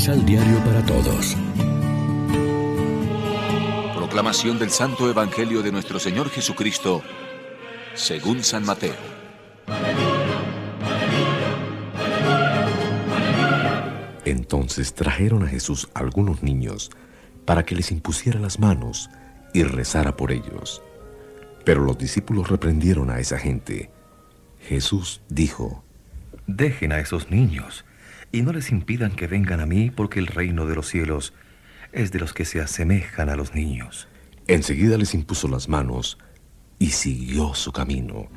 Misal Diario para Todos. Proclamación del Santo Evangelio de nuestro Señor Jesucristo, según San Mateo. Entonces trajeron a Jesús algunos niños para que les impusiera las manos y rezara por ellos. Pero los discípulos reprendieron a esa gente. Jesús dijo, Dejen a esos niños y no les impidan que vengan a mí porque el reino de los cielos es de los que se asemejan a los niños. Enseguida les impuso las manos y siguió su camino.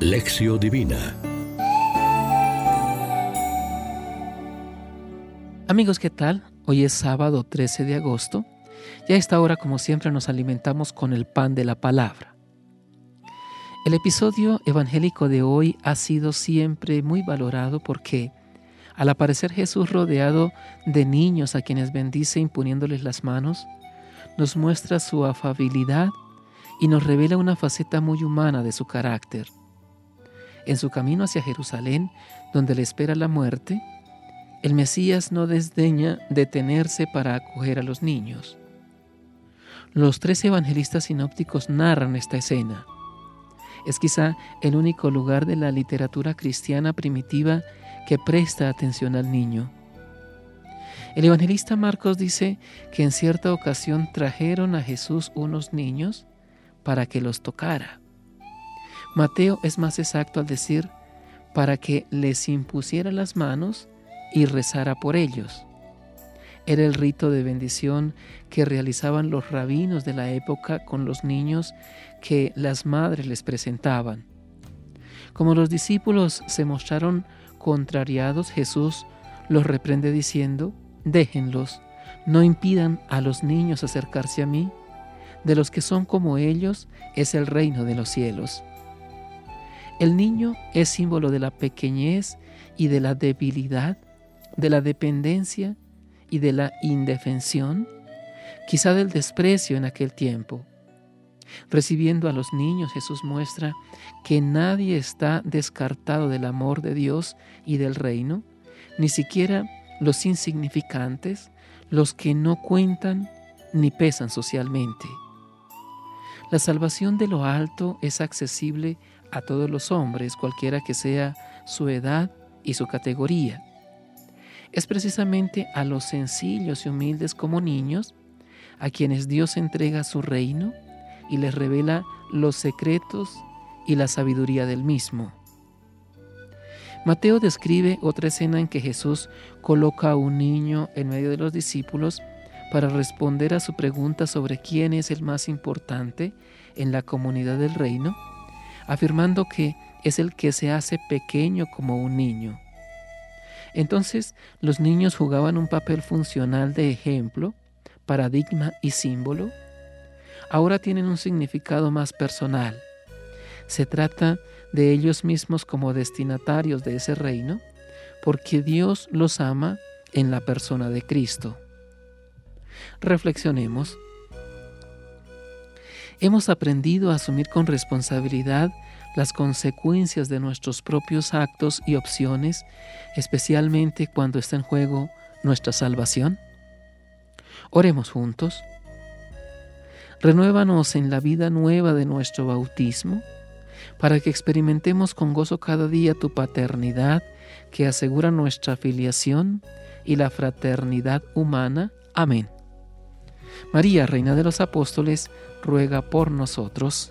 Lección Divina Amigos, ¿qué tal? Hoy es sábado 13 de agosto y a esta hora, como siempre, nos alimentamos con el pan de la palabra. El episodio evangélico de hoy ha sido siempre muy valorado porque al aparecer Jesús rodeado de niños a quienes bendice imponiéndoles las manos, nos muestra su afabilidad y nos revela una faceta muy humana de su carácter. En su camino hacia Jerusalén, donde le espera la muerte, el Mesías no desdeña detenerse para acoger a los niños. Los tres evangelistas sinópticos narran esta escena es quizá el único lugar de la literatura cristiana primitiva que presta atención al niño. El evangelista Marcos dice que en cierta ocasión trajeron a Jesús unos niños para que los tocara. Mateo es más exacto al decir para que les impusiera las manos y rezara por ellos. Era el rito de bendición que realizaban los rabinos de la época con los niños que las madres les presentaban. Como los discípulos se mostraron contrariados, Jesús los reprende diciendo, déjenlos, no impidan a los niños acercarse a mí, de los que son como ellos es el reino de los cielos. El niño es símbolo de la pequeñez y de la debilidad, de la dependencia y de la indefensión, quizá del desprecio en aquel tiempo. Recibiendo a los niños, Jesús muestra que nadie está descartado del amor de Dios y del reino, ni siquiera los insignificantes, los que no cuentan ni pesan socialmente. La salvación de lo alto es accesible a todos los hombres, cualquiera que sea su edad y su categoría es precisamente a los sencillos y humildes como niños a quienes Dios entrega su reino y les revela los secretos y la sabiduría del mismo. Mateo describe otra escena en que Jesús coloca a un niño en medio de los discípulos para responder a su pregunta sobre quién es el más importante en la comunidad del reino, afirmando que es el que se hace pequeño como un niño. Entonces los niños jugaban un papel funcional de ejemplo, paradigma y símbolo. Ahora tienen un significado más personal. Se trata de ellos mismos como destinatarios de ese reino, porque Dios los ama en la persona de Cristo. Reflexionemos. Hemos aprendido a asumir con responsabilidad las consecuencias de nuestros propios actos y opciones, especialmente cuando está en juego nuestra salvación? Oremos juntos. Renuévanos en la vida nueva de nuestro bautismo, para que experimentemos con gozo cada día tu paternidad que asegura nuestra filiación y la fraternidad humana. Amén. María, Reina de los Apóstoles, ruega por nosotros.